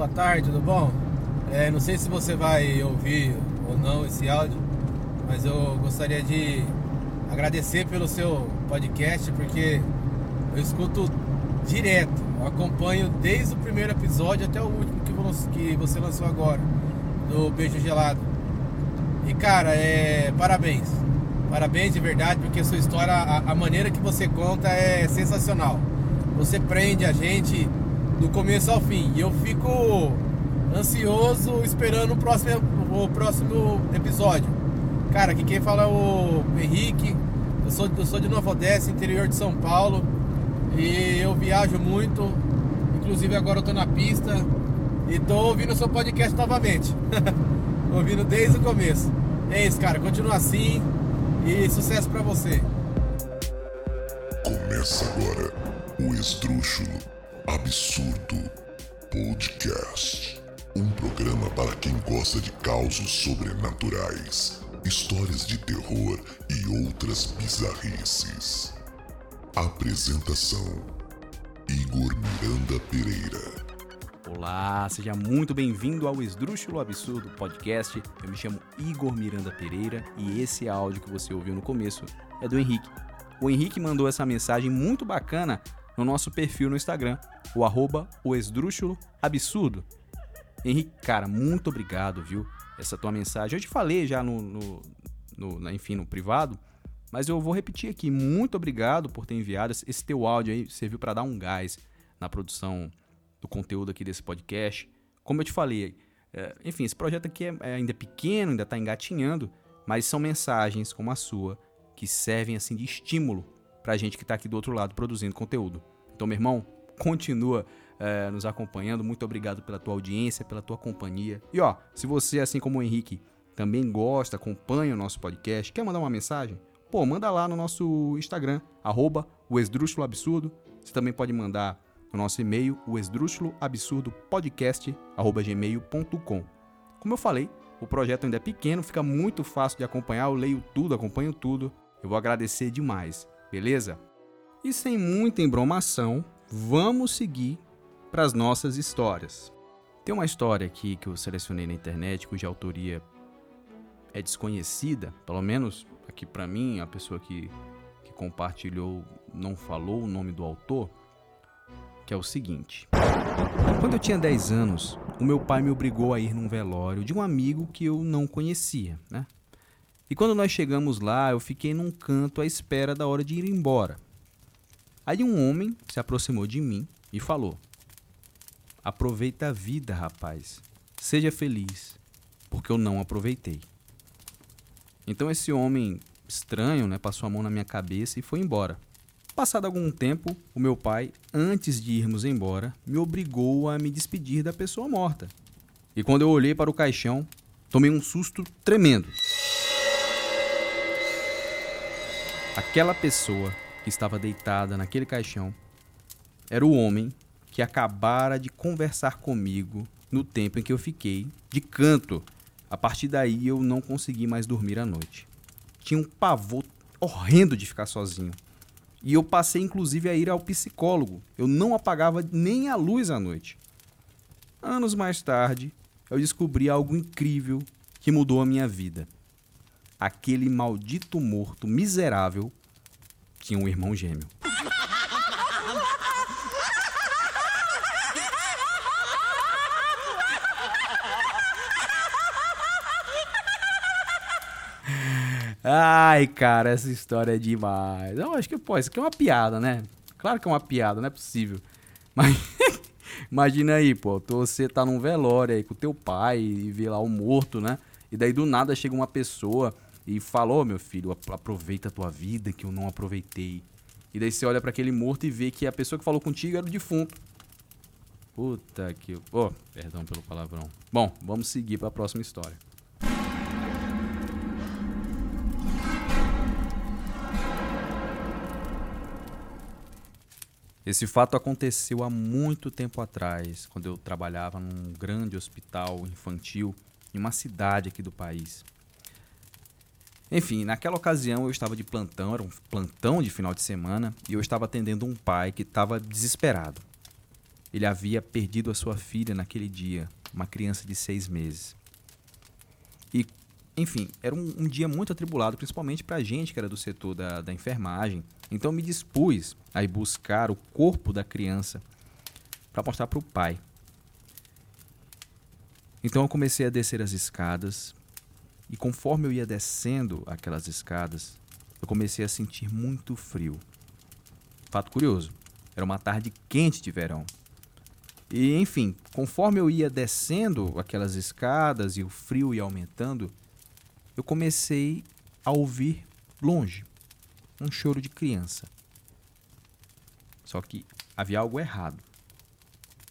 boa tarde, tudo bom? É, não sei se você vai ouvir ou não esse áudio, mas eu gostaria de agradecer pelo seu podcast, porque eu escuto direto, eu acompanho desde o primeiro episódio até o último que você lançou agora, do Beijo Gelado. E cara, é parabéns. Parabéns de verdade, porque sua história, a, a maneira que você conta é sensacional. Você prende a gente do começo ao fim. E eu fico ansioso esperando o próximo, o próximo episódio. Cara, aqui quem fala é o Henrique. Eu sou, eu sou de Nova Odessa, interior de São Paulo. E eu viajo muito. Inclusive agora eu tô na pista. E tô ouvindo o seu podcast novamente. ouvindo desde o começo. É isso, cara. Continua assim. E sucesso para você. Começa agora o Esdrúxulo Absurdo Podcast. Um programa para quem gosta de causos sobrenaturais, histórias de terror e outras bizarrices. Apresentação: Igor Miranda Pereira. Olá, seja muito bem-vindo ao Esdrúxulo Absurdo Podcast. Eu me chamo Igor Miranda Pereira e esse áudio que você ouviu no começo é do Henrique. O Henrique mandou essa mensagem muito bacana no nosso perfil no Instagram, o arroba o esdrúxulo absurdo. Henrique, cara, muito obrigado, viu? Essa tua mensagem. Eu te falei já no, no, no enfim, no privado, mas eu vou repetir aqui. Muito obrigado por ter enviado esse teu áudio aí, serviu para dar um gás na produção do conteúdo aqui desse podcast. Como eu te falei, é, enfim, esse projeto aqui é, é ainda pequeno, ainda está engatinhando, mas são mensagens como a sua que servem assim de estímulo para a gente que está aqui do outro lado produzindo conteúdo. Então, meu irmão, continua é, nos acompanhando. Muito obrigado pela tua audiência, pela tua companhia. E ó, se você, assim como o Henrique, também gosta, acompanha o nosso podcast, quer mandar uma mensagem? Pô, manda lá no nosso Instagram, arroba o Absurdo. Você também pode mandar no nosso e-mail, o esdrúxuloabsurdopodcast.gmail.com. Como eu falei, o projeto ainda é pequeno, fica muito fácil de acompanhar, eu leio tudo, acompanho tudo. Eu vou agradecer demais, beleza? E sem muita embromação, vamos seguir para as nossas histórias. Tem uma história aqui que eu selecionei na internet, cuja autoria é desconhecida, pelo menos aqui para mim, a pessoa que, que compartilhou não falou o nome do autor, que é o seguinte. Quando eu tinha 10 anos, o meu pai me obrigou a ir num velório de um amigo que eu não conhecia, né? E quando nós chegamos lá, eu fiquei num canto à espera da hora de ir embora. Aí um homem se aproximou de mim e falou: Aproveita a vida, rapaz. Seja feliz, porque eu não aproveitei. Então esse homem estranho, né, passou a mão na minha cabeça e foi embora. Passado algum tempo, o meu pai, antes de irmos embora, me obrigou a me despedir da pessoa morta. E quando eu olhei para o caixão, tomei um susto tremendo. Aquela pessoa que estava deitada naquele caixão era o homem que acabara de conversar comigo no tempo em que eu fiquei de canto. A partir daí eu não consegui mais dormir à noite. Tinha um pavor horrendo de ficar sozinho. E eu passei inclusive a ir ao psicólogo. Eu não apagava nem a luz à noite. Anos mais tarde, eu descobri algo incrível que mudou a minha vida. Aquele maldito morto miserável tinha um irmão gêmeo. Ai, cara, essa história é demais. Eu acho que, pô, isso aqui é uma piada, né? Claro que é uma piada, não é possível. Mas imagina aí, pô, você tá num velório aí com teu pai e vê lá o morto, né? E daí do nada chega uma pessoa e falou, meu filho, aproveita a tua vida que eu não aproveitei. E daí você olha para aquele morto e vê que a pessoa que falou contigo era o defunto. Puta que. Oh, perdão pelo palavrão. Bom, vamos seguir para a próxima história. Esse fato aconteceu há muito tempo atrás, quando eu trabalhava num grande hospital infantil em uma cidade aqui do país. Enfim, naquela ocasião eu estava de plantão, era um plantão de final de semana, e eu estava atendendo um pai que estava desesperado. Ele havia perdido a sua filha naquele dia, uma criança de seis meses. E, enfim, era um, um dia muito atribulado, principalmente para a gente que era do setor da, da enfermagem. Então me dispus a ir buscar o corpo da criança para mostrar para o pai. Então eu comecei a descer as escadas e conforme eu ia descendo aquelas escadas, eu comecei a sentir muito frio. Fato curioso, era uma tarde quente de verão. E enfim, conforme eu ia descendo aquelas escadas e o frio ia aumentando, eu comecei a ouvir longe um choro de criança. Só que havia algo errado.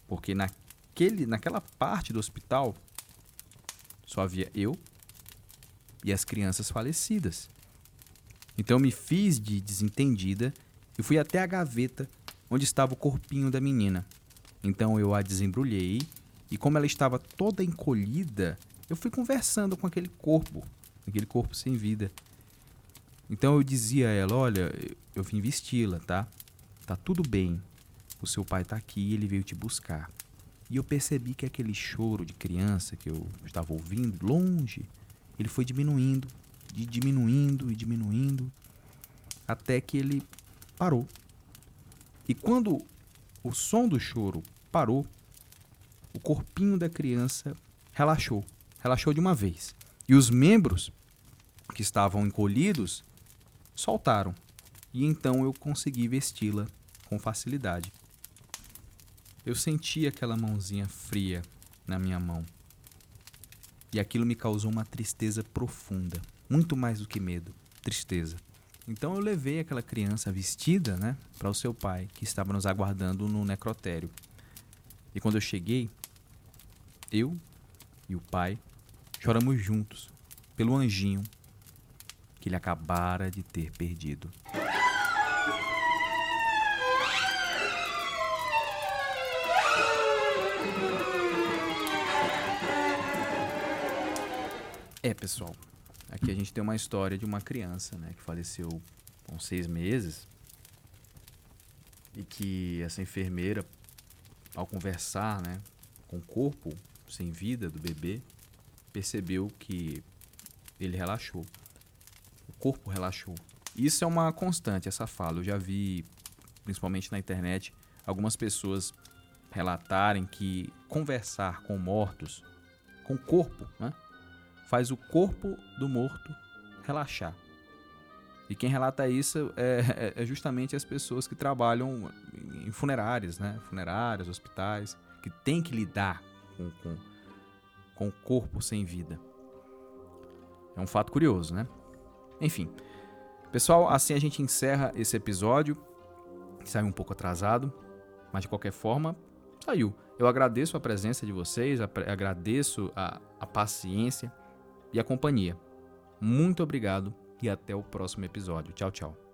Porque naquele, naquela parte do hospital só havia eu e as crianças falecidas. Então me fiz de desentendida e fui até a gaveta onde estava o corpinho da menina. Então eu a desembrulhei e, como ela estava toda encolhida, eu fui conversando com aquele corpo, aquele corpo sem vida. Então eu dizia a ela: Olha, eu vim vesti-la, tá? Tá tudo bem. O seu pai tá aqui, ele veio te buscar. E eu percebi que aquele choro de criança que eu estava ouvindo longe, ele foi diminuindo, de diminuindo e diminuindo, até que ele parou. E quando o som do choro parou, o corpinho da criança relaxou, relaxou de uma vez. E os membros que estavam encolhidos soltaram. E então eu consegui vesti-la com facilidade. Eu senti aquela mãozinha fria na minha mão. E aquilo me causou uma tristeza profunda, muito mais do que medo, tristeza. Então eu levei aquela criança vestida, né, para o seu pai, que estava nos aguardando no necrotério. E quando eu cheguei, eu e o pai choramos juntos pelo anjinho que ele acabara de ter perdido. Pessoal, Aqui a gente tem uma história de uma criança, né, que faleceu com seis meses e que essa enfermeira, ao conversar, né, com o corpo sem vida do bebê, percebeu que ele relaxou. O corpo relaxou. Isso é uma constante, essa fala. Eu já vi, principalmente na internet, algumas pessoas relatarem que conversar com mortos, com o corpo, né? Faz o corpo do morto relaxar. E quem relata isso é, é, é, justamente as pessoas que trabalham em funerárias, né? Funerárias, hospitais, que tem que lidar com, com, com o corpo sem vida. É um fato curioso, né? Enfim. Pessoal, assim a gente encerra esse episódio. Saiu um pouco atrasado, mas de qualquer forma, saiu. Eu agradeço a presença de vocês, agradeço a, a paciência e a companhia. Muito obrigado e até o próximo episódio. Tchau, tchau.